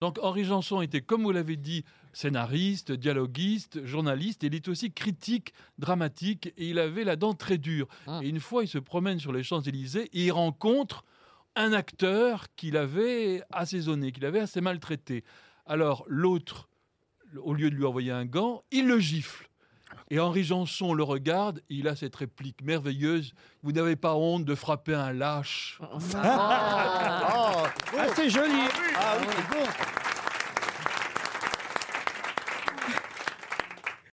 Donc Henri Janson était, comme vous l'avez dit, scénariste, dialoguiste, journaliste, il est aussi critique dramatique, et il avait la dent très dure. Ah. Et une fois, il se promène sur les Champs-Élysées et il rencontre un acteur qu'il avait assaisonné, qu'il avait assez maltraité. Alors l'autre, au lieu de lui envoyer un gant, il le gifle. Et Henri Janson le regarde, il a cette réplique merveilleuse Vous n'avez pas honte de frapper un lâche ah, c'est joli. Ah.